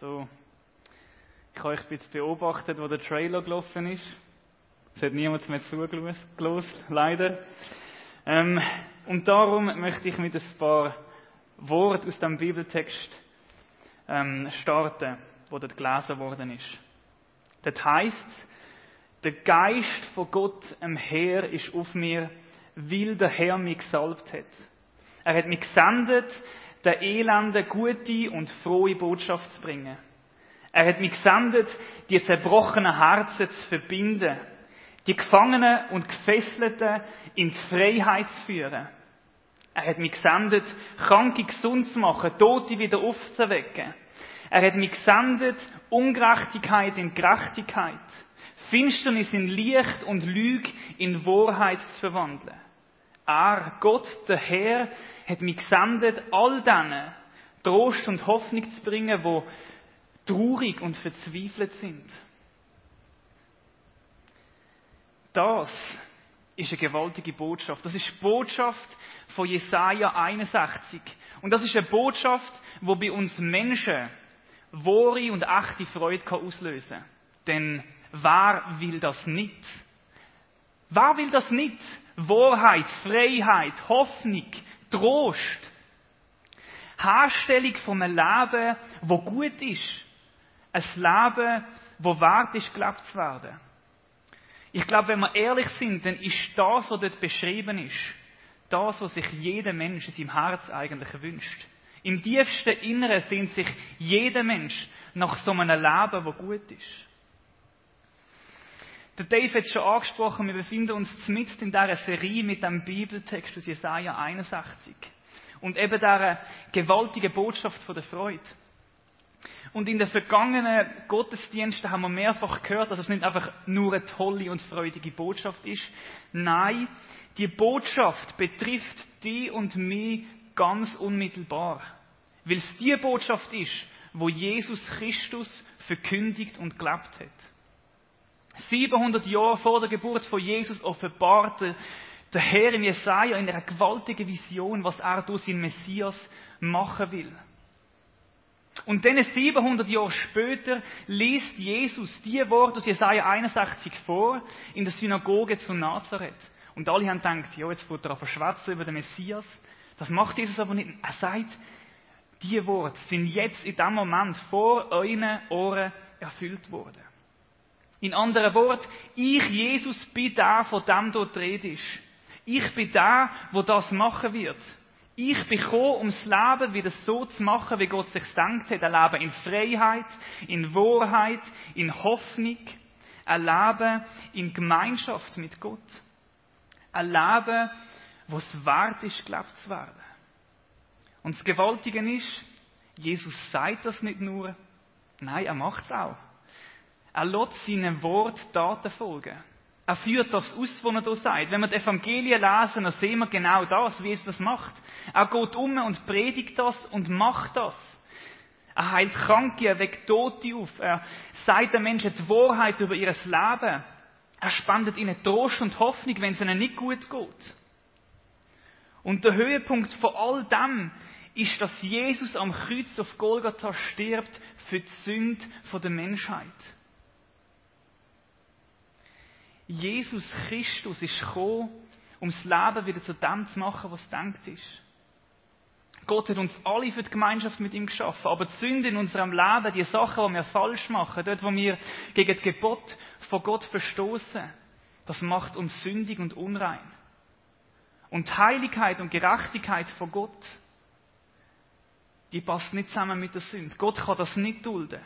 So, ich habe euch ein bisschen beobachtet, wo der Trailer gelaufen ist. Es hat niemand mehr zugelassen, leider. Ähm, und darum möchte ich mit ein paar Worten aus dem Bibeltext ähm, starten, wo dort gelesen worden ist. Das heißt, der Geist von Gott im Herr ist auf mir, weil der Herr mich gesalbt hat. Er hat mich gesendet, der Elende gute und frohe Botschaft zu bringen. Er hat mich gesendet, die zerbrochenen Herzen zu verbinden, die Gefangenen und Gefesselten in die Freiheit zu führen. Er hat mich gesendet, Kranke gesund zu machen, Tote wieder aufzuwecken. Er hat mich gesendet, Ungerechtigkeit in Gerechtigkeit, Finsternis in Licht und Lüge in Wahrheit zu verwandeln. Er, Gott, der Herr, hat mich gesendet, all denen Trost und Hoffnung zu bringen, wo traurig und verzweifelt sind. Das ist eine gewaltige Botschaft. Das ist die Botschaft von Jesaja 61. Und das ist eine Botschaft, wo bei uns Menschen wahre und echte Freude auslösen kann. Denn wer will das nicht? Wer will das nicht? Wahrheit, Freiheit, Hoffnung, Trost. Herstellung von einem Leben, wo gut ist. Ein Leben, wo wert ist, gelebt zu werden. Ich glaube, wenn wir ehrlich sind, dann ist das, was dort beschrieben ist, das, was sich jeder Mensch in seinem Herz eigentlich wünscht. Im tiefsten Inneren sehnt sich jeder Mensch nach so einem Leben, wo gut ist. Der Dave hat es schon angesprochen, wir befinden uns mitten in dieser Serie mit dem Bibeltext aus Jesaja 61. Und eben dieser gewaltigen Botschaft von der Freude. Und in den vergangenen Gottesdiensten haben wir mehrfach gehört, dass es nicht einfach nur eine tolle und freudige Botschaft ist. Nein, die Botschaft betrifft die und mich ganz unmittelbar. Weil es die Botschaft ist, wo Jesus Christus verkündigt und gelebt hat. 700 Jahre vor der Geburt von Jesus offenbarte der Herr in Jesaja in einer gewaltigen Vision, was er durch seinen Messias machen will. Und dann 700 Jahre später liest Jesus die Worte aus Jesaja 61 vor in der Synagoge zu Nazareth. Und alle haben gedacht, ja, jetzt wird er verschwätzen über den Messias. Das macht Jesus aber nicht. Er sagt, die Worte sind jetzt in dem Moment vor euren Ohren erfüllt worden. In anderen Worten, ich, Jesus, bin der, von dem dort Rede ist. Ich bin der, wo das machen wird. Ich bin gekommen, um das Leben wieder so zu machen, wie Gott sich denkt hat. Ein Leben in Freiheit, in Wahrheit, in Hoffnung. Ein Leben in Gemeinschaft mit Gott. Ein Leben, wo es wert ist, gelebt zu werden. Und das Gewaltige ist, Jesus sagt das nicht nur, nein, er macht es auch. Er lässt seinen Wort Taten folgen. Er führt das aus, was er hier sagt. Wenn wir die Evangelien lesen, dann sehen wir genau das, wie Jesus das macht. Er geht um und predigt das und macht das. Er heilt Kranke, er weckt Tote auf. Er sagt den Menschen die Wahrheit über ihr Leben. Er spendet ihnen Trost und Hoffnung, wenn es ihnen nicht gut geht. Und der Höhepunkt von all dem ist, dass Jesus am Kreuz auf Golgatha stirbt für die Sünde der Menschheit. Jesus Christus ist gekommen, um das Leben wieder zu dem zu machen, was denkt ist. Gott hat uns alle für die Gemeinschaft mit ihm geschaffen. Aber die Sünde in unserem Leben, die Sachen, die wir falsch machen, dort, wo wir gegen das Gebot von Gott verstoßen, das macht uns sündig und unrein. Und Heiligkeit und Gerechtigkeit von Gott, die passt nicht zusammen mit der Sünde. Gott kann das nicht dulden.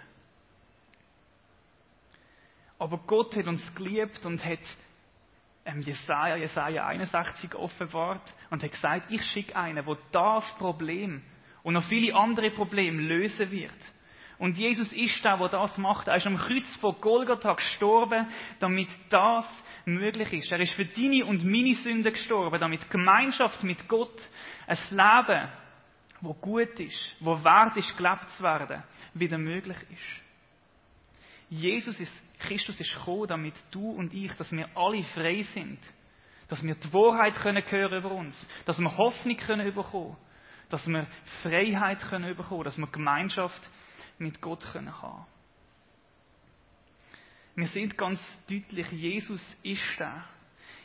Aber Gott hat uns geliebt und hat ähm, Jesaja, Jesaja 61 offenbart und hat gesagt, ich schicke einen, der das Problem und noch viele andere Probleme lösen wird. Und Jesus ist der, der das macht. Er ist am Kreuz von Golgatha gestorben, damit das möglich ist. Er ist für deine und meine Sünden gestorben, damit Gemeinschaft mit Gott, ein Leben, wo gut ist, wo wert ist, gelebt zu werden, wieder möglich ist. Jesus ist, Christus ist gekommen, damit du und ich, dass wir alle frei sind. Dass wir die Wahrheit können hören über uns. Dass wir Hoffnung können bekommen. Dass wir Freiheit können bekommen. Dass wir Gemeinschaft mit Gott können haben. Wir sehen ganz deutlich, Jesus ist da.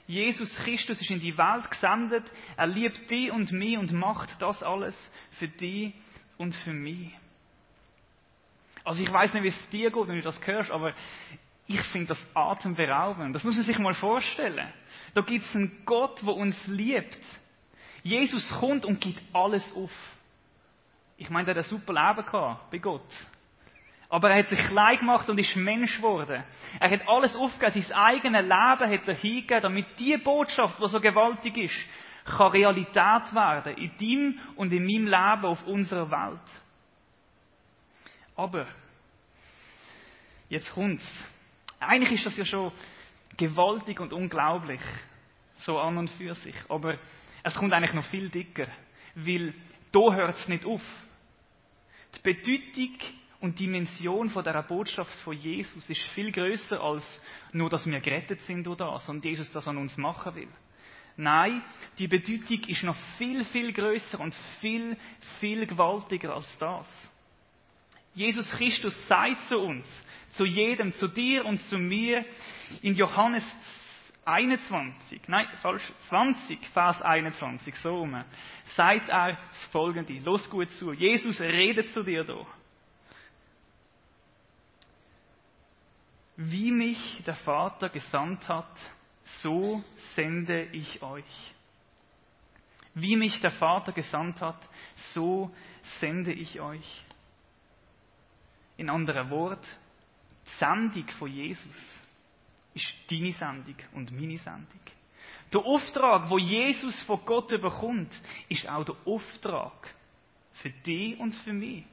Jesus Christus ist in die Welt gesendet. Er liebt dich und mich und macht das alles für dich und für mich. Also ich weiß nicht, wie es dir geht, wenn du das hörst, aber ich finde das atemberaubend. Das muss man sich mal vorstellen. Da gibt es einen Gott, der uns liebt. Jesus kommt und gibt alles auf. Ich meine, der hat ein super Leben gehabt bei Gott. Aber er hat sich klein gemacht und ist Mensch geworden. Er hat alles aufgegeben, sein eigenes Leben hat er hingegeben, damit die Botschaft, die so gewaltig ist, kann Realität werden. In deinem und in meinem Leben auf unserer Welt. Aber, jetzt kommt's. Eigentlich ist das ja schon gewaltig und unglaublich. So an und für sich. Aber es kommt eigentlich noch viel dicker. Weil, da hört's nicht auf. Die Bedeutung und Dimension von der Botschaft von Jesus ist viel größer als nur, dass wir gerettet sind durch das und Jesus das an uns machen will. Nein, die Bedeutung ist noch viel, viel größer und viel, viel gewaltiger als das. Jesus Christus sagt zu uns, zu jedem, zu dir und zu mir in Johannes 21, nein, falsch, 20, Vers 21, so rum, sagt er das folgende, los gut zu, Jesus redet zu dir da. Wie mich der Vater gesandt hat, so sende ich euch. Wie mich der Vater gesandt hat, so sende ich euch. In anderen Worten, die Sendung von Jesus ist deine Sendung und meine Sendung. Der Auftrag, wo Jesus von Gott bekommt, ist auch der Auftrag für dich und für mich.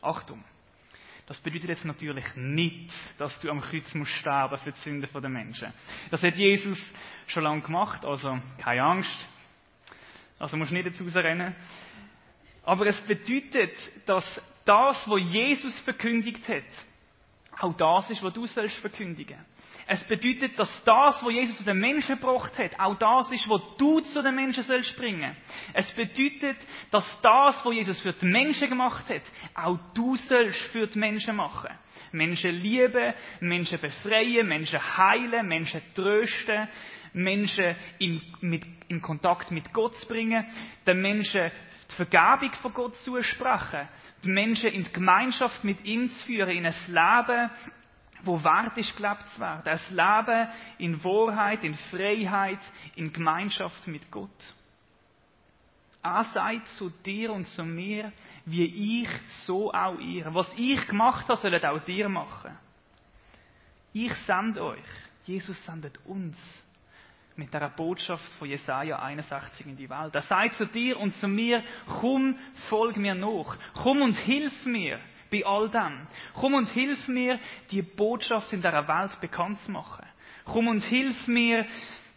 Achtung! Das bedeutet jetzt natürlich nicht, dass du am Kreuz musst sterben für die Sünden der Menschen. Das hat Jesus schon lange gemacht, also keine Angst. Also musst du nicht dazu rennen. Aber es bedeutet, dass das, was Jesus verkündigt hat, auch das ist, was du sollst verkündigen. Es bedeutet, dass das, was Jesus zu den Menschen gebracht hat, auch das ist, was du zu den Menschen sollst bringen. Es bedeutet, dass das, was Jesus für die Menschen gemacht hat, auch du sollst für die Menschen machen. Menschen lieben, Menschen befreien, Menschen heilen, Menschen trösten, Menschen in, mit, in Kontakt mit Gott bringen, den Menschen die Vergebung von Gott zusprechen, die Menschen in die Gemeinschaft mit ihm zu führen, in ein Leben, wo wert ist, gelebt zu werden. Ein Leben in Wahrheit, in Freiheit, in Gemeinschaft mit Gott. Er sagt zu dir und zu mir, wie ich, so auch ihr. Was ich gemacht habe, sollen auch dir machen. Ich sende euch. Jesus sendet uns mit der Botschaft von Jesaja 61 in die Welt. Er sagt zu dir und zu mir, komm, folg mir nach. Komm und hilf mir bei all dem. Komm und hilf mir, die Botschaft in der Welt bekannt zu machen. Komm und hilf mir,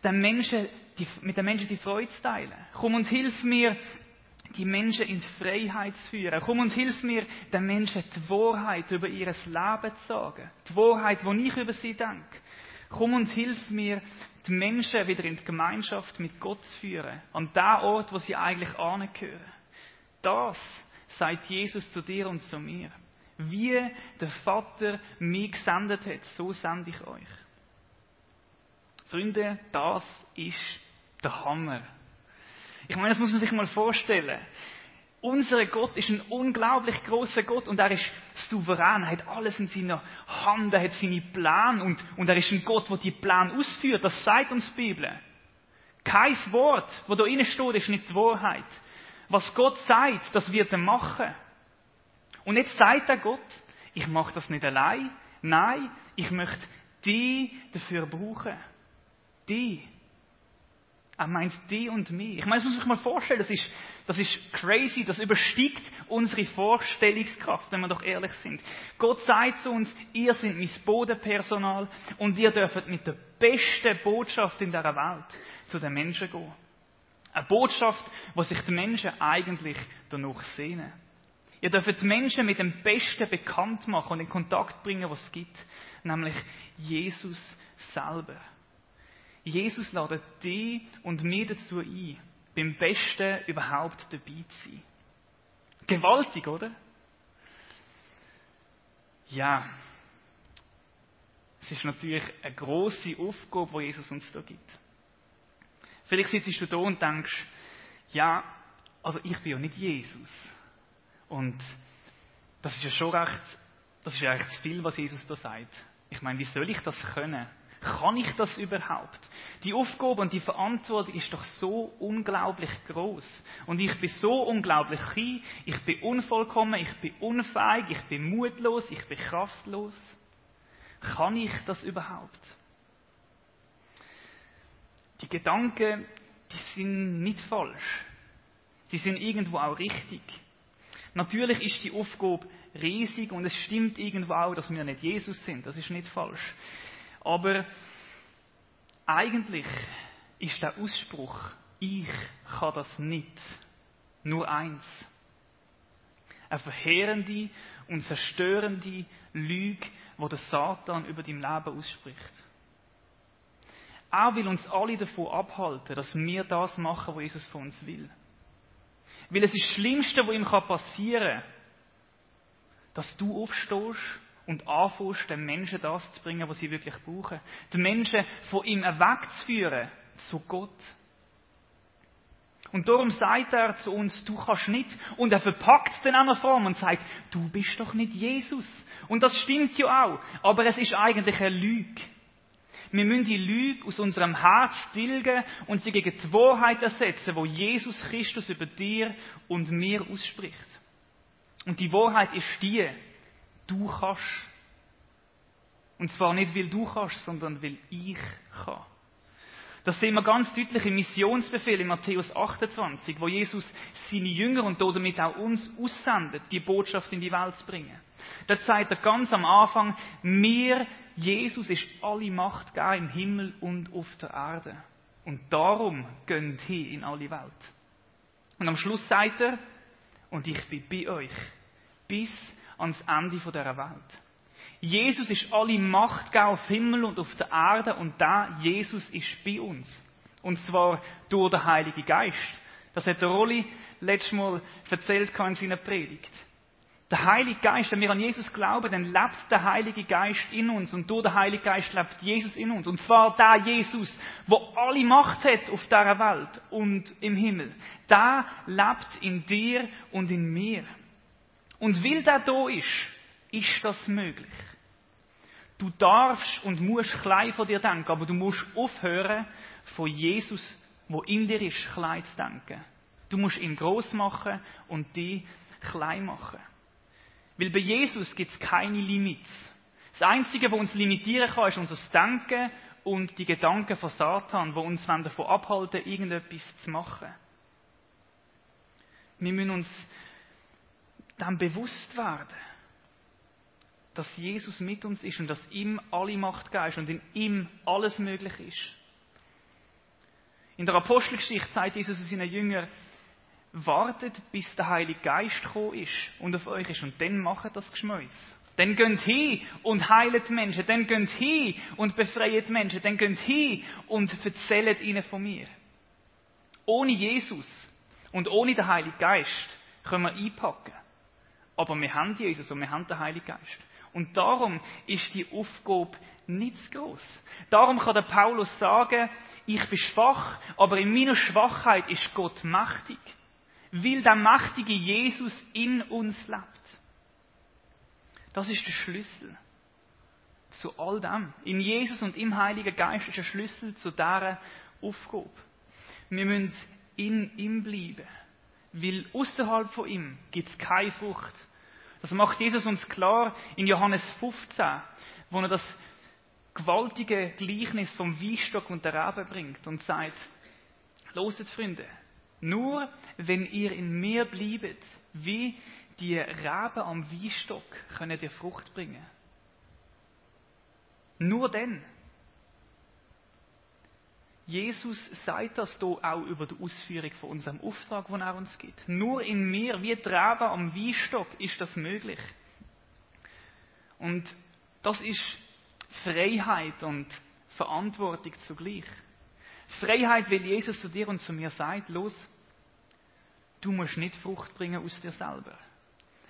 den Menschen, die, mit den Menschen die Freude zu teilen. Komm und hilf mir, die Menschen in Freiheit zu führen. Komm und hilf mir, den Menschen die Wahrheit über ihr Leben zu sagen. Die Wahrheit, die ich über sie denke. Komm und hilf mir, die Menschen wieder in die Gemeinschaft mit Gott zu führen. An den Ort, wo sie eigentlich angehören. Das sagt Jesus zu dir und zu mir. Wie der Vater mich gesendet hat, so sende ich euch. Freunde, das ist der Hammer. Ich meine, das muss man sich mal vorstellen. Unser Gott ist ein unglaublich großer Gott und er ist souverän, er hat alles in seiner Hand, er hat seine Pläne und, und er ist ein Gott, der die Pläne ausführt. Das sagt uns die Bibel. Kein Wort, wo da innen steht, ist nicht die Wahrheit. Was Gott sagt, das wird er machen. Und jetzt sagt er Gott, ich mache das nicht allein. Nein, ich möchte die dafür brauchen. Die. Er meint die und mich. Ich meine, das muss sich mal vorstellen, das ist, das ist crazy, das übersteigt unsere Vorstellungskraft, wenn wir doch ehrlich sind. Gott sagt zu uns, ihr seid mein Bodenpersonal und ihr dürft mit der besten Botschaft in der Welt zu den Menschen gehen. Eine Botschaft, wo sich die Menschen eigentlich danach sehnen. Ihr dürft die Menschen mit dem Besten bekannt machen und in Kontakt bringen, was es gibt. Nämlich Jesus selber. Jesus ladet dich und mir dazu ein, beim Besten überhaupt dabei zu sein. Gewaltig, oder? Ja, es ist natürlich eine große Aufgabe, die Jesus uns da gibt. Vielleicht sitzt du da und denkst, ja, also ich bin ja nicht Jesus. Und das ist ja schon recht, das ist ja zu viel, was Jesus da sagt. Ich meine, wie soll ich das können? Kann ich das überhaupt? Die Aufgabe und die Verantwortung ist doch so unglaublich groß. Und ich bin so unglaublich klein, ich bin unvollkommen, ich bin unfähig, ich bin mutlos, ich bin kraftlos. Kann ich das überhaupt? Die Gedanken, die sind nicht falsch. Die sind irgendwo auch richtig. Natürlich ist die Aufgabe riesig und es stimmt irgendwo auch, dass wir nicht Jesus sind. Das ist nicht falsch. Aber eigentlich ist der Ausspruch, ich kann das nicht, nur eins. Eine verheerende und zerstörende Lüge, wo der Satan über dein Leben ausspricht. Er will uns alle davon abhalten, dass wir das machen, was Jesus von uns will. Weil es ist das Schlimmste, was ihm passieren kann, dass du aufstehst und anfängst, den Menschen das zu bringen, was sie wirklich brauchen. Die Menschen von ihm wegzuführen zu Gott. Und darum sagt er zu uns, du kannst nicht. Und er verpackt es dann auch Form und sagt, du bist doch nicht Jesus. Und das stimmt ja auch. Aber es ist eigentlich eine Lüge. Wir müssen die Lüge aus unserem Herz tilgen und sie gegen die Wahrheit ersetzen, wo Jesus Christus über dir und mir ausspricht. Und die Wahrheit ist die, du kannst. Und zwar nicht, weil du kannst, sondern weil ich kann. Das sehen wir ganz deutlich im Missionsbefehl in Matthäus 28, wo Jesus seine Jünger und damit auch uns aussendet, die Botschaft in die Welt zu bringen. Da sagt er ganz am Anfang, mir, Jesus, ist alle Macht gar im Himmel und auf der Erde. Und darum gönnt hin in alle Welt. Und am Schluss sagt er, und ich bin bei euch bis ans Ende dieser Welt. Jesus ist alle Macht auf Himmel und auf der Erde und da Jesus ist bei uns. Und zwar durch den Heiligen Geist. Das hat der Rolli letztes Mal erzählt in seiner Predigt. Der Heilige Geist, wenn wir an Jesus glauben, dann lebt der Heilige Geist in uns und durch den Heiligen Geist lebt Jesus in uns. Und zwar der Jesus, wo alle Macht hat auf dieser Welt und im Himmel. Der lebt in dir und in mir. Und weil der da ist, ist das möglich. Du darfst und musst klein von dir denken, aber du musst aufhören, von Jesus, wo in dir ist, klein zu denken. Du musst ihn groß machen und die klein machen. Weil bei Jesus gibt es keine Limits. Das Einzige, was uns limitieren kann, ist unser Denken und die Gedanken von Satan, wo uns davon abhalten, irgendetwas zu machen. Wir müssen uns dann bewusst werden, dass Jesus mit uns ist und dass ihm alle Macht geist und in ihm alles möglich ist. In der Apostelgeschichte sagt Jesus zu seinen Jüngern, wartet, bis der Heilige Geist gekommen ist und auf euch ist und dann macht das Geschmäus. Dann geht hin und heilet Menschen, dann geht hin und befreit Menschen, dann geht hin und erzählt ihnen von mir. Ohne Jesus und ohne den Heiligen Geist können wir einpacken. Aber wir haben Jesus und wir haben den Heiligen Geist. Und darum ist die Aufgabe nicht zu groß. Darum kann der Paulus sagen, ich bin schwach, aber in meiner Schwachheit ist Gott mächtig. Weil der mächtige Jesus in uns lebt. Das ist der Schlüssel zu all dem. In Jesus und im Heiligen Geist ist der Schlüssel zu dieser Aufgabe. Wir müssen in ihm bleiben. Weil außerhalb von ihm gibt es keine Frucht. Das macht Jesus uns klar in Johannes 15, wo er das gewaltige Gleichnis vom Weinstock und der Rebe bringt und sagt, loset Freunde, nur wenn ihr in mir bliebet, wie die Rebe am Weinstock, könnt ihr Frucht bringen. Nur dann. Jesus sagt das hier auch über die Ausführung von unserem Auftrag, den er uns gibt. Nur in mir, wie Traben am Weinstock, ist das möglich. Und das ist Freiheit und Verantwortung zugleich. Freiheit, weil Jesus zu dir und zu mir sagt, los, du musst nicht Frucht bringen aus dir selber.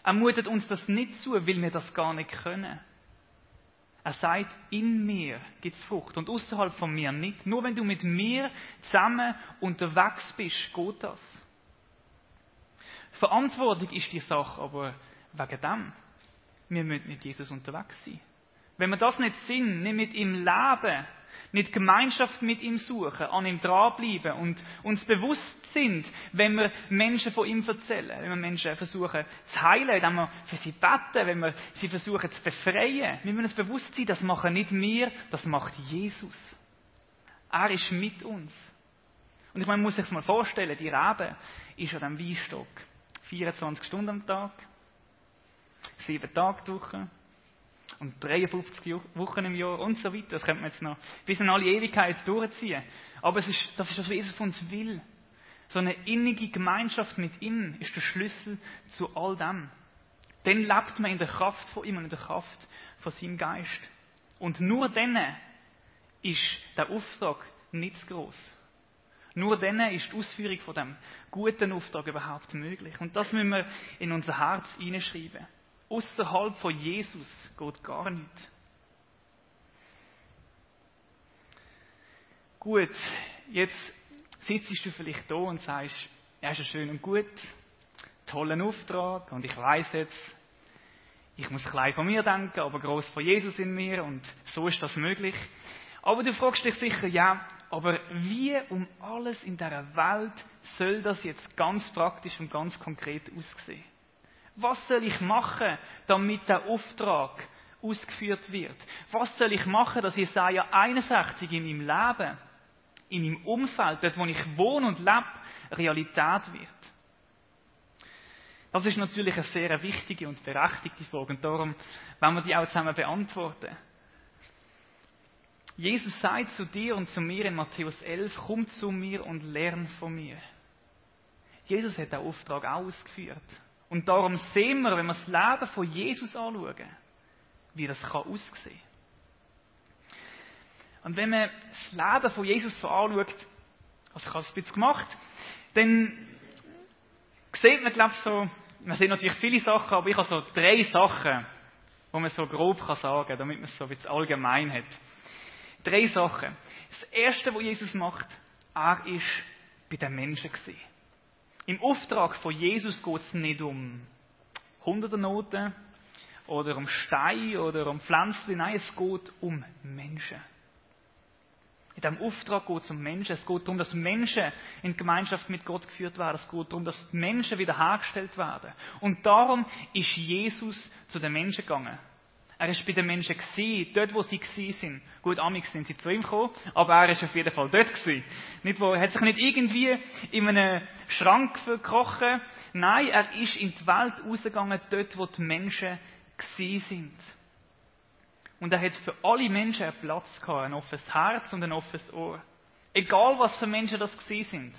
Er mutet uns das nicht zu, weil wir das gar nicht können. Er sagt, in mir gibt es Frucht und außerhalb von mir nicht. Nur wenn du mit mir zusammen unterwegs bist, geht das. Verantwortung ist die Sache, aber wegen dem. Wir müssen mit Jesus unterwegs sein. Wenn wir das nicht sind, nicht mit ihm leben, nicht Gemeinschaft mit ihm suchen, an ihm dranbleiben und uns bewusst sind, wenn wir Menschen von ihm erzählen, wenn wir Menschen versuchen zu heilen, wenn wir für sie beten, wenn wir sie versuchen zu befreien. Wir uns bewusst sein, das machen nicht wir, das macht Jesus. Er ist mit uns. Und ich meine, man muss sich mal vorstellen, die Rebe ist an einem Weinstock. 24 Stunden am Tag, sieben Tage die Woche, und 53 Wochen im Jahr und so weiter. Das könnte man jetzt noch bis in alle Ewigkeit durchziehen. Aber es ist, das ist das, was Jesus von uns will. So eine innige Gemeinschaft mit ihm ist der Schlüssel zu all dem. Dann lebt man in der Kraft von ihm und in der Kraft von seinem Geist. Und nur dann ist der Auftrag nicht zu groß. Nur dann ist die Ausführung von dem guten Auftrag überhaupt möglich. Und das müssen wir in unser Herz hineinschreiben. Außerhalb von Jesus geht gar nicht. Gut, jetzt sitzt du vielleicht da und sagst, ja, ist ja schön und gut, tollen Auftrag und ich weiß jetzt, ich muss klein von mir denken, aber groß von Jesus in mir und so ist das möglich. Aber du fragst dich sicher, ja, aber wie um alles in der Welt soll das jetzt ganz praktisch und ganz konkret aussehen? Was soll ich machen, damit der Auftrag ausgeführt wird? Was soll ich machen, dass Jesaja 61 in meinem Leben, in meinem Umfeld, dort wo ich wohne und lebe, Realität wird? Das ist natürlich eine sehr wichtige und berechtigte Frage und darum wollen wir die auch zusammen beantworten. Jesus sagt zu dir und zu mir in Matthäus 11, komm zu mir und lern von mir. Jesus hat den Auftrag auch ausgeführt. Und darum sehen wir, wenn wir das Leben von Jesus anschauen, wie das kann aussehen Und wenn man das Leben von Jesus so anschaut, also ich habe es ein bisschen gemacht, dann sieht man, glaube ich, so, man sieht natürlich viele Sachen, aber ich habe so drei Sachen, wo man so grob kann sagen, damit man es so ein bisschen allgemein hat. Drei Sachen. Das erste, was Jesus macht, er ist bei den Menschen gesehen. Im Auftrag von Jesus geht es nicht um Hunderternoten oder um Stein oder um Pflanzen. Nein, es geht um Menschen. In diesem Auftrag geht es um Menschen. Es geht darum, dass Menschen in Gemeinschaft mit Gott geführt werden. Es geht darum, dass Menschen wiederhergestellt werden. Und darum ist Jesus zu den Menschen gegangen. Er ist bei den Menschen gewesen, dort wo sie gewesen sind. Gut, amix sind sie zu ihm gekommen, aber er ist auf jeden Fall dort gewesen. Nicht wo, er hat sich nicht irgendwie in einem Schrank verkrochen. Nein, er ist in die Welt rausgegangen, dort wo die Menschen gewesen sind. Und er hat für alle Menschen einen Platz gehabt, ein offenes Herz und ein offenes Ohr. Egal was für Menschen das gewesen sind.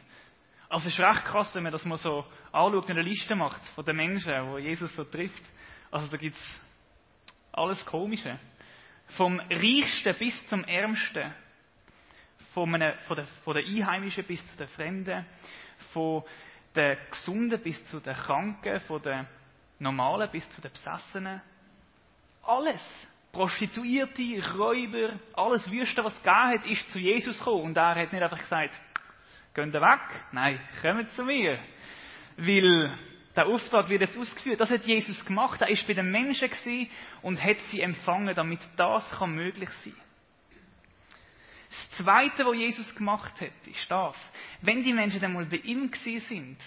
Also es ist recht krass, wenn man das mal so anschaut und eine Liste macht von den Menschen, wo Jesus so trifft. Also da gibt's alles Komische. Vom Reichsten bis zum Ärmsten. Von, einem, von, der, von der Einheimischen bis zu den Fremden. Von den Gesunden bis zu den Kranken. Von den Normalen bis zu den Besessenen. Alles. Prostituierte, Räuber, alles Wüste, was es gegeben hat, ist zu Jesus gekommen. Und er hat nicht einfach gesagt, geht weg. Nein, kommt zu mir. Weil der Auftrag wird jetzt ausgeführt. Das hat Jesus gemacht. Er ist bei den Menschen und hat sie empfangen, damit das kann möglich sein. Das Zweite, was Jesus gemacht hat, ist das. Wenn die Menschen dann mal bei ihm sind,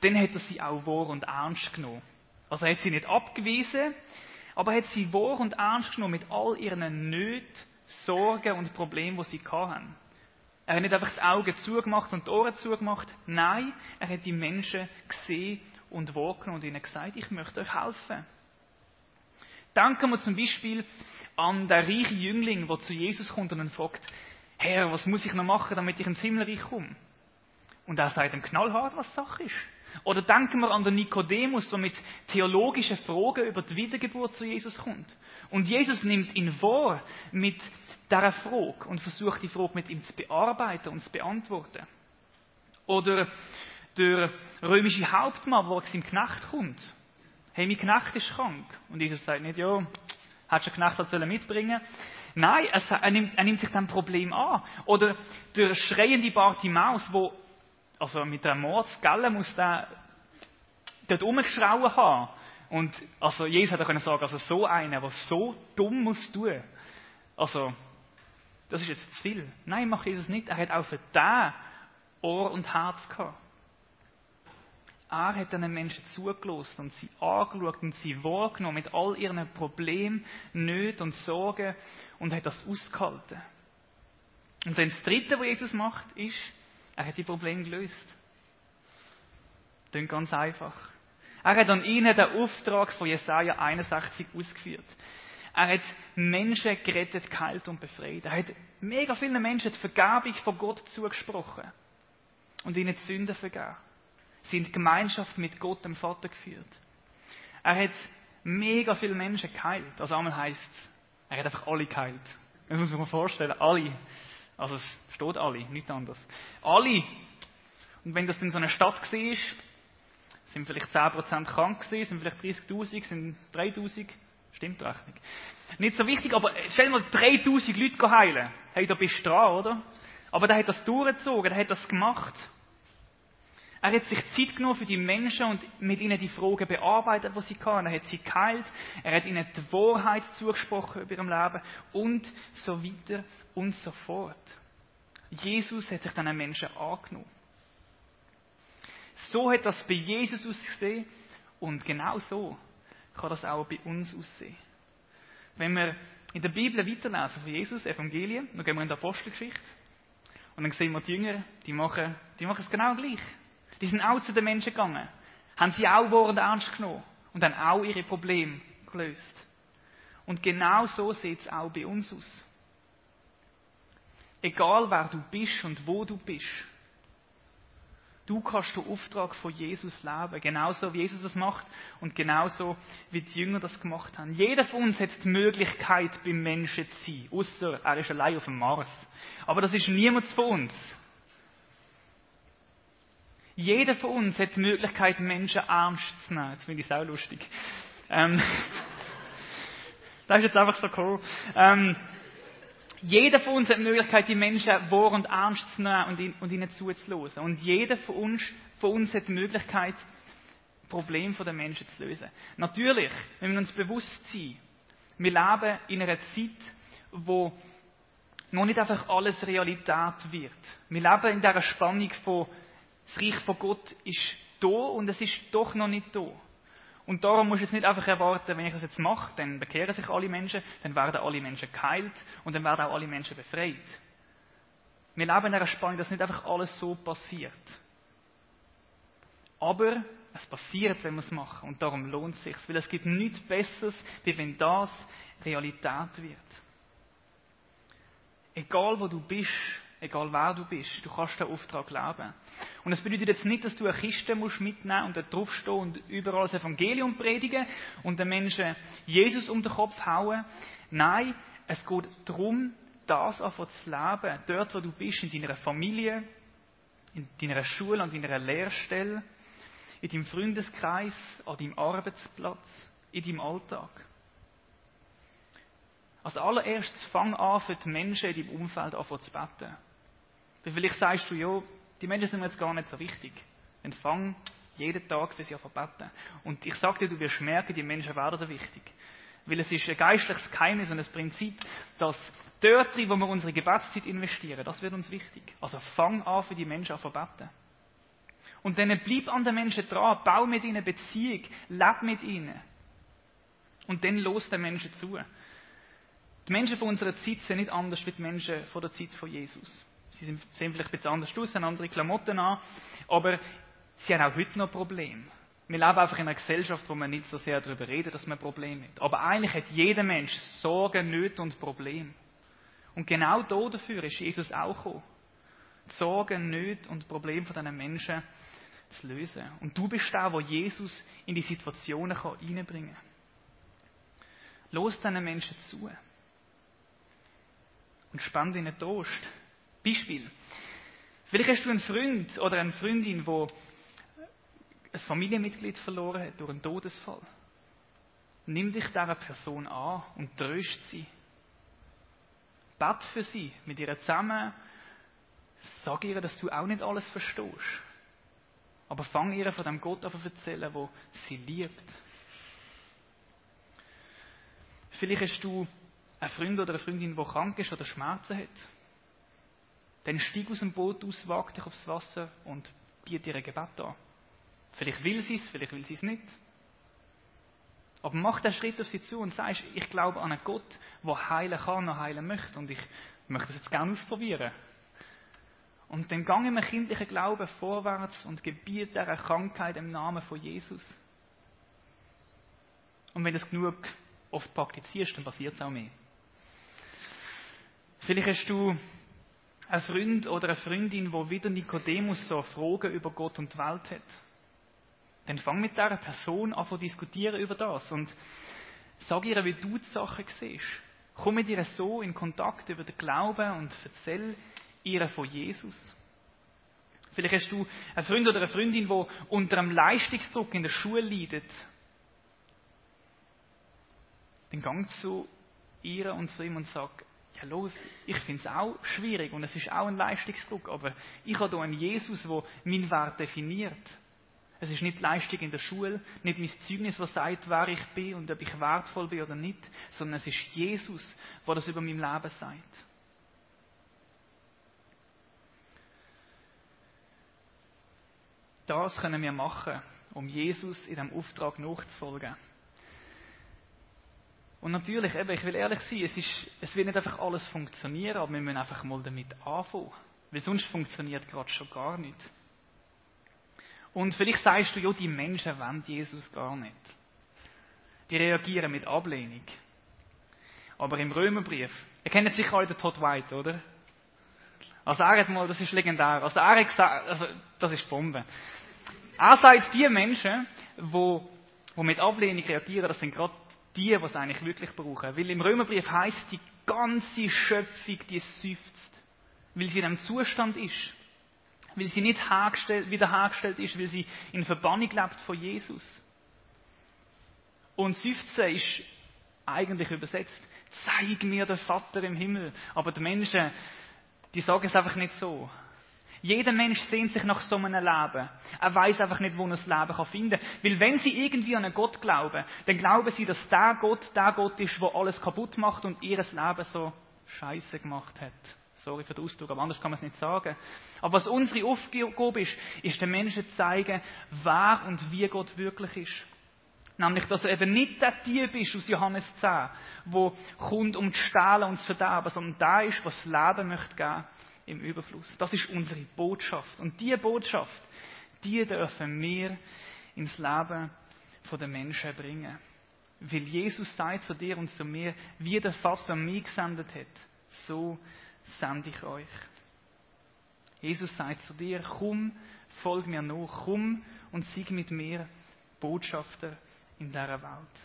dann hat er sie auch wahr und ernst genommen. Also er hat sie nicht abgewiesen, aber er hat sie wahr und ernst genommen mit all ihren Nöten, Sorgen und Problemen, die sie hatten. Er hat nicht einfach die Augen zugemacht und die Ohren zugemacht. Nein, er hat die Menschen gesehen und wahrgenommen und ihnen gesagt, ich möchte euch helfen. Denken wir zum Beispiel an den reichen Jüngling, der zu Jesus kommt und ihn fragt, Herr, was muss ich noch machen, damit ich ins Himmelreich komme? Und er sagt ihm knallhart, was Sache ist. Oder denken wir an den Nikodemus, der mit theologischen Fragen über die Wiedergeburt zu Jesus kommt. Und Jesus nimmt ihn wahr mit dieser Frage und versucht die Frage mit ihm zu bearbeiten und zu beantworten. Oder der römische Hauptmann, der seinem Knecht kommt Hey, mein Knecht ist krank. Und Jesus sagt nicht, ja, du einen Knecht mitbringen Nein, er, nimmt, er nimmt sich dann Problem an. Oder der schreiende Bartimaus, wo, also mit der Mordsgelle muss der dort rumgeschrauen haben. Und, also, Jesus hat können sagen, also so einer, der so dumm muss tun. Also, das ist jetzt zu viel. Nein, macht Jesus nicht. Er hat auch für den Ohr und Herz gehabt. Er hat diesen Menschen zugelassen und sie angeschaut und sie wahrgenommen mit all ihren Problemen, Nöten und Sorgen und hat das ausgehalten. Und dann das Dritte, was Jesus macht, ist, er hat die Probleme gelöst. Das ganz einfach. Er hat an ihnen den Auftrag von Jesaja 61 ausgeführt. Er hat Menschen gerettet, geheilt und befreit. Er hat mega vielen Menschen die Vergebung von Gott zugesprochen und ihnen die Sünden vergeben. Sie in die Gemeinschaft mit Gott, dem Vater, geführt. Er hat mega viele Menschen geheilt. Also einmal heisst er hat einfach alle geheilt. Das muss man sich vorstellen. Alle. Also es steht alle, nicht anders. Alle. Und wenn das in so einer Stadt war, sind vielleicht 10% krank gewesen, sind vielleicht 30.000, sind 3.000. Stimmt Rechnung. Nicht so wichtig, aber stell mal 3000 Leute heilen. Hey, da bist du dran, oder? Aber der hat das durchgezogen, der hat das gemacht. Er hat sich Zeit genommen für die Menschen und mit ihnen die Fragen bearbeitet, die sie hatten. Er hat sie geheilt, er hat ihnen die Wahrheit zugesprochen über ihrem Leben und so weiter und so fort. Jesus hat sich diesen Menschen angenommen. So hat das bei Jesus ausgesehen und genau so kann das auch bei uns aussehen. Wenn wir in der Bibel weiterlesen von Jesus, Evangelien, dann gehen wir in die Apostelgeschichte und dann sehen wir die Jünger, die machen, die machen es genau gleich. Die sind auch zu den Menschen gegangen, haben sie auch Worte ernst genommen und haben auch ihre Probleme gelöst. Und genau so sieht es auch bei uns aus. Egal wer du bist und wo du bist, du kannst den Auftrag von Jesus leben, genauso wie Jesus es macht und genauso wie die Jünger das gemacht haben. Jeder von uns hat die Möglichkeit, beim Menschen zu sein, außer er ist allein auf dem Mars. Aber das ist niemand von uns. Jeder von uns hat die Möglichkeit, Menschen ernst zu nehmen. Jetzt finde ich es auch lustig. Ähm, das ist jetzt einfach so cool. Ähm, jeder von uns hat die Möglichkeit, die Menschen wahr und ernst zu nehmen und, ihnen zuzulassen. Und jeder von uns, von uns hat die Möglichkeit, Probleme der Menschen zu lösen. Natürlich, wenn wir uns bewusst sind, wir leben in einer Zeit, wo noch nicht einfach alles Realität wird. Wir leben in dieser Spannung von das Reich von Gott ist da und es ist doch noch nicht da. Und darum muss ich jetzt nicht einfach erwarten, wenn ich das jetzt mache, dann bekehren sich alle Menschen, dann werden alle Menschen geheilt und dann werden auch alle Menschen befreit. Wir leben in einer Spannung, dass nicht einfach alles so passiert. Aber es passiert, wenn wir es machen. Und darum lohnt es sich. Weil es gibt nichts Besseres, wie wenn das Realität wird. Egal wo du bist, egal wer du bist, du kannst den Auftrag leben. Und das bedeutet jetzt nicht, dass du eine Kiste musst mitnehmen und da draufstehen und überall das Evangelium predigen und den Menschen Jesus um den Kopf hauen. Nein, es geht darum, das einfach zu leben, dort wo du bist, in deiner Familie, in deiner Schule, an deiner Lehrstelle, in deinem Freundeskreis, an deinem Arbeitsplatz, in deinem Alltag. Als allererstes fang an, für die Menschen in deinem Umfeld an zu beten. Weil vielleicht sagst du, ja, die Menschen sind mir jetzt gar nicht so wichtig. Dann fang jeden Tag für sie an beten. Und ich sage dir, du wirst merken, die Menschen werden dir wichtig. Weil es ist ein geistliches Geheimnis und ein Prinzip, dass dort, wo wir unsere Gebetszeit investieren, das wird uns wichtig. Also fang an, für die Menschen an beten. Und dann bleib an den Menschen dran, bau mit ihnen Beziehung, leb mit ihnen. Und dann los den Menschen zu. Die Menschen von unserer Zeit sind nicht anders wie die Menschen von der Zeit von Jesus. Sie sehen vielleicht ein bisschen anders aus, haben andere Klamotten an, aber sie haben auch heute noch Probleme. Wir leben einfach in einer Gesellschaft, wo man nicht so sehr darüber redet, dass man Probleme hat. Aber eigentlich hat jeder Mensch Sorgen, Nöte und Probleme. Und genau da dafür ist Jesus auch gekommen. Sorgen, Nöte und Probleme von diesen Menschen zu lösen. Und du bist der, wo Jesus in die Situationen reinbringen kann. Los diesen Menschen zu. Und spann ihnen Trost. Beispiel. Vielleicht hast du einen Freund oder eine Freundin, wo ein Familienmitglied verloren hat durch einen Todesfall. Nimm dich dieser Person an und tröst sie. Bet für sie, mit ihr zusammen. Sag ihr, dass du auch nicht alles verstehst. Aber fang ihr von dem Gott an zu erzählen, wo sie liebt. Vielleicht hast du einen Freund oder eine Freundin, die krank ist oder Schmerzen hat. Dann steig aus dem Boot aus, wag dich aufs Wasser und biete ihr ein Gebet an. Vielleicht will sie es, vielleicht will sie es nicht. Aber mach den Schritt auf sie zu und sagst, ich glaube an einen Gott, der heilen kann und heilen möchte. Und ich möchte das jetzt gerne ausprobieren. Und dann gang im kindlichen Glauben vorwärts und gebiet dieser Krankheit im Namen von Jesus. Und wenn du es genug oft praktizierst, dann passiert es auch mehr. Vielleicht hast du einen Freund oder eine Freundin, wo wieder Nikodemus so Fragen über Gott und die Welt hat dann fang mit dieser Person an zu diskutieren über das und sag ihr, wie du die Sachen siehst. Komm mit ihr so in Kontakt über den Glauben und erzähl ihr von Jesus. Vielleicht hast du einen Freund oder eine Freundin, die unter einem Leistungsdruck in der Schule leidet. Dann gang zu ihr und zu ihm und sag, ja los, ich finde es auch schwierig und es ist auch ein Leistungsdruck, aber ich habe hier einen Jesus, der meinen Wert definiert. Es ist nicht Leistung in der Schule, nicht mein Zeugnis, was sagt, wer ich bin und ob ich wertvoll bin oder nicht, sondern es ist Jesus, der das über mein Leben sagt. Das können wir machen, um Jesus in diesem Auftrag nachzufolgen. Und natürlich, eben, ich will ehrlich sein, es, ist, es wird nicht einfach alles funktionieren, aber wir müssen einfach mal damit anfangen. Weil sonst funktioniert gerade schon gar nicht. Und vielleicht sagst du, ja, die Menschen wollen Jesus gar nicht. Die reagieren mit Ablehnung. Aber im Römerbrief, ihr kennt sicher alle den Todd White, oder? Also er hat mal, das ist legendär, also er hat gesagt, also das ist Bombe. Er sagt, die Menschen, wo, wo mit Ablehnung reagieren, das sind gerade die, es eigentlich wirklich brauchen. Weil im Römerbrief heißt die ganze Schöpfung, die seufzt, weil sie in einem Zustand ist, weil sie nicht wiederhergestellt ist, weil sie in Verbannung lebt von Jesus. Und Seufzen ist eigentlich übersetzt, zeig mir den Vater im Himmel. Aber die Menschen, die sagen es einfach nicht so. Jeder Mensch sehnt sich nach so einem Leben. Er weiß einfach nicht, wo er das Leben finden kann. Weil wenn sie irgendwie an einen Gott glauben, dann glauben sie, dass der Gott der Gott ist, der alles kaputt macht und ihr Leben so scheiße gemacht hat. Sorry für den Ausdruck, aber anders kann man es nicht sagen. Aber was unsere Aufgabe ist, ist den Menschen zu zeigen, wer und wie Gott wirklich ist. Nämlich, dass er eben nicht der Dieb ist aus Johannes 10, wo kommt, um zu stehlen und zu verderben, sondern der ist, was Leben möchte geben im Überfluss. Das ist unsere Botschaft. Und diese Botschaft, die dürfen wir ins Leben der Menschen bringen. Weil Jesus sagt zu dir und zu mir, wie der Vater mich gesendet hat, so sende ich euch. Jesus sagt zu dir, komm, folg mir nach, komm und sieg mit mir Botschafter in dieser Welt.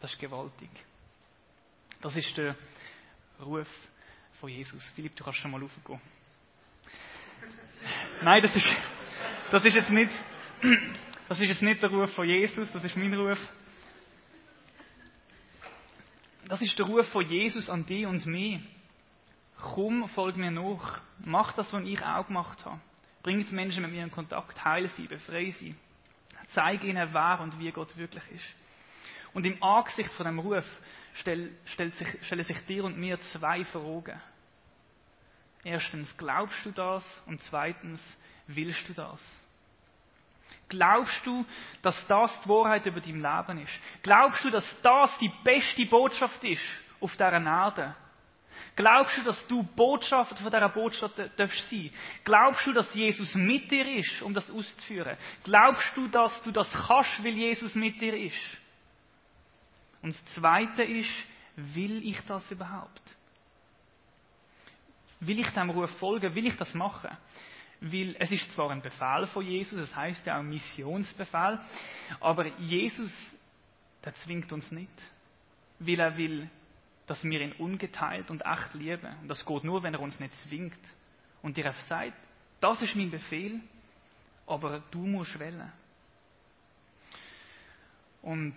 Das ist gewaltig. Das ist der Ruf von Jesus. Philipp, du kannst schon mal raufgehen. Nein, das ist, das ist jetzt nicht, das ist jetzt nicht der Ruf von Jesus, das ist mein Ruf. Das ist der Ruf von Jesus an dich und mich. Komm, folg mir nach. Mach das, was ich auch gemacht habe. Bring die Menschen mit mir in Kontakt. Heile sie, befreie sie. Zeige ihnen, wer und wie Gott wirklich ist. Und im Angesicht von dem Ruf stell, sich, stellen sich dir und mir zwei Fragen. Erstens, glaubst du das? Und zweitens, willst du das? Glaubst du, dass das die Wahrheit über dein Leben ist? Glaubst du, dass das die beste Botschaft ist auf dieser Erde? Glaubst du, dass du Botschafter von dieser Botschaft darfst sein? Glaubst du, dass Jesus mit dir ist, um das auszuführen? Glaubst du, dass du das kannst, weil Jesus mit dir ist? Und das Zweite ist, will ich das überhaupt? Will ich dem Ruf folgen? Will ich das machen? Weil es ist zwar ein Befehl von Jesus, es heißt ja auch Missionsbefehl, aber Jesus, der zwingt uns nicht, weil er will dass wir ihn ungeteilt und echt lieben. Und das geht nur, wenn er uns nicht zwingt. Und dir sagt, das ist mein Befehl, aber du musst wählen. Und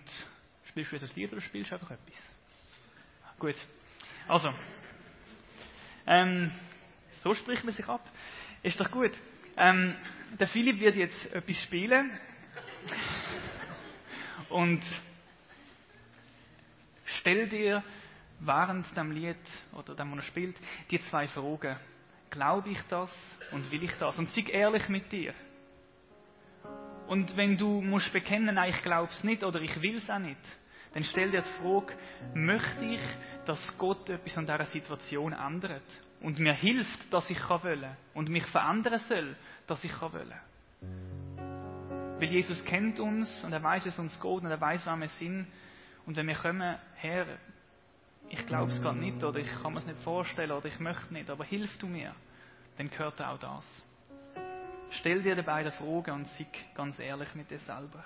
spielst du jetzt ein Lied oder spielst du einfach etwas? Gut. Also. Ähm, so spricht man sich ab. Ist doch gut. Ähm, der Philipp wird jetzt etwas spielen. Und stell dir während dem Lied oder dem, was er spielt, die zwei Fragen. Glaube ich das und will ich das? Und sei ehrlich mit dir. Und wenn du musst bekennen, nein, ich glaube es nicht oder ich will es auch nicht, dann stell dir die Frage, möchte ich, dass Gott etwas an dieser Situation ändert und mir hilft, dass ich kann wollen und mich verändern soll, dass ich kann wollen. Weil Jesus kennt uns und er weiß, wie es uns geht und er weiß, wer wir sind. Und wenn wir kommen, Herr, ich glaube es gerade nicht oder ich kann mir es nicht vorstellen oder ich möchte nicht, aber hilf du mir, dann gehört auch das. Stell dir die beiden Fragen und sei ganz ehrlich mit dir selber.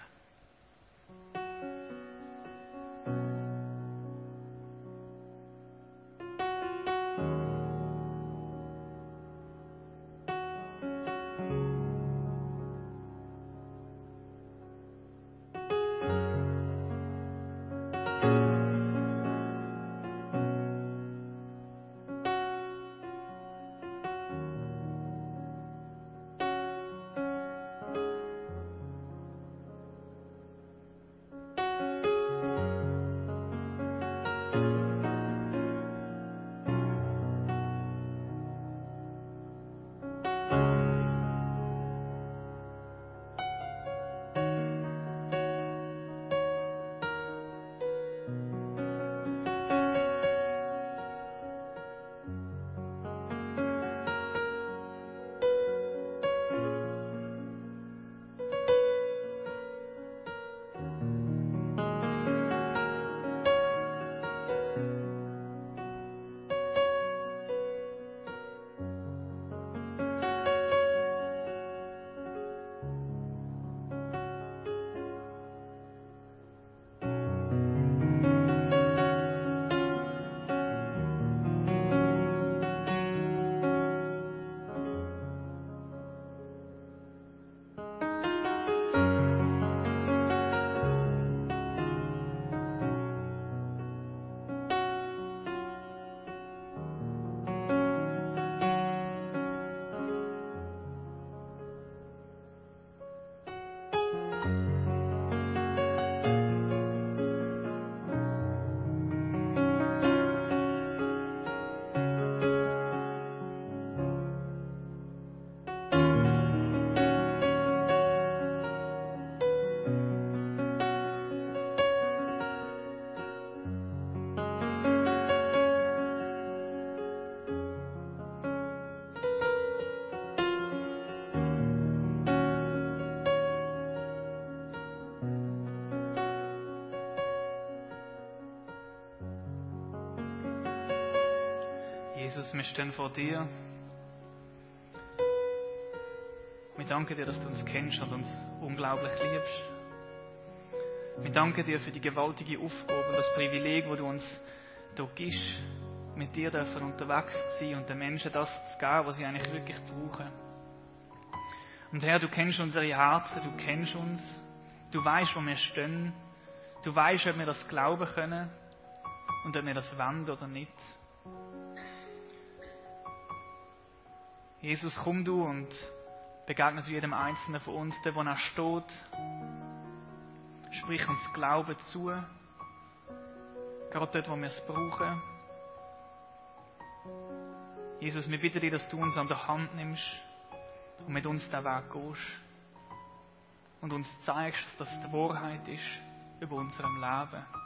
Wir stehen vor dir. Wir danken dir, dass du uns kennst und uns unglaublich liebst. Wir danken dir für die gewaltige Aufgabe und das Privileg, wo du uns hier gibst, mit dir dürfen unterwegs sein und den Menschen das zu geben, was sie eigentlich wirklich brauchen. Und Herr, du kennst unsere Herzen, du kennst uns, du weißt, wo wir stehen, du weißt, ob wir das glauben können und ob wir das wollen oder nicht. Jesus, komm du und begegne zu jedem Einzelnen von uns, der, wo steht. Sprich uns Glauben zu. Gerade dort, wo wir es brauchen. Jesus, wir bitten dich, dass du uns an der Hand nimmst und mit uns den Weg gehst. Und uns zeigst, dass das die Wahrheit ist über unserem Leben.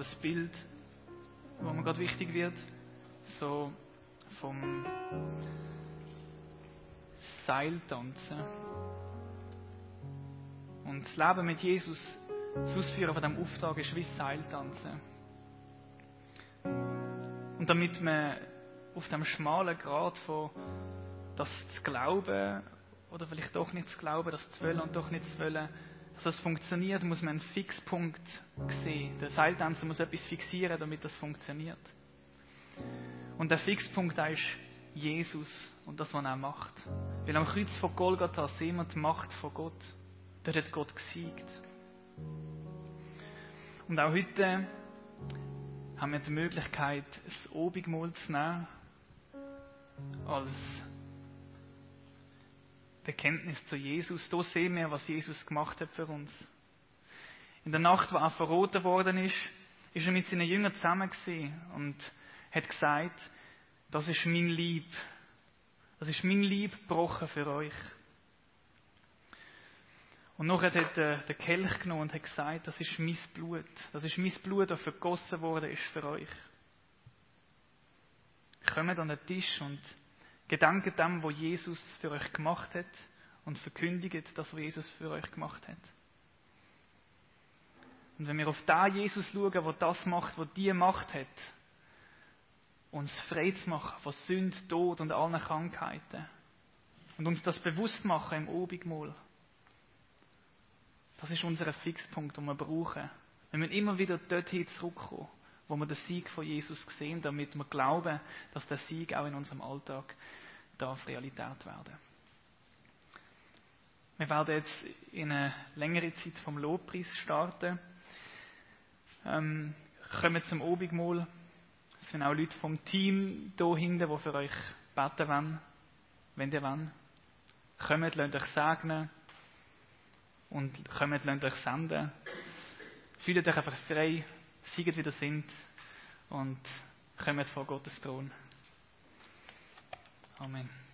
Gerade ein Bild, wo mir gerade wichtig wird, so vom Seiltanzen. Und das Leben mit Jesus, das Ausführen von diesem Auftrag ist wie Seiltanzen. Und damit man auf dem schmalen Grad von das zu glauben oder vielleicht doch nicht zu glauben, das zu wollen und doch nicht zu wollen, dass das funktioniert, muss man einen Fixpunkt sehen. Der Seiltänzer muss etwas fixieren, damit das funktioniert. Und der Fixpunkt da ist Jesus und das, was er macht. Weil am Kreuz von Golgatha sehen wir die Macht von Gott. Dort hat Gott gesiegt. Und auch heute haben wir die Möglichkeit, das Obigmahl zu nehmen als Bekenntnis zu Jesus. Da sehen wir, was Jesus gemacht hat für uns. In der Nacht, wo er verroten worden ist, ist er mit seinen Jüngern zusammen und hat gesagt, das ist mein Lieb. Das ist mein Lieb gebrochen für euch. Und nachher hat er den Kelch genommen und hat gesagt, das ist mein Blut. Das ist mein Blut, das vergossen worden ist für euch. Kommt an den Tisch und gedankt dem, was Jesus für euch gemacht hat und verkündigt das, was Jesus für euch gemacht hat. Und wenn wir auf da Jesus schauen, der das macht, was die Macht hat, uns frei zu machen von Sünde, Tod und allen Krankheiten und uns das bewusst machen im Obigmal, das ist unser Fixpunkt, den wir brauchen. Wir müssen immer wieder dorthin zurückkommen, wo wir den Sieg von Jesus sehen, damit wir glauben, dass der Sieg auch in unserem Alltag darf Realität werden. Wir werden jetzt in eine längere Zeit vom Lobpreis starten. Ähm, kommen zum Obigmal. Es sind auch Leute vom Team hier hinten, die für euch beten wollen, wenn ihr wollt. Kommt, lasst euch segnen und kommt, lasst euch senden. Fühlt euch einfach frei, seid wie ihr sind und kommt vor Gottes Thron. Amen.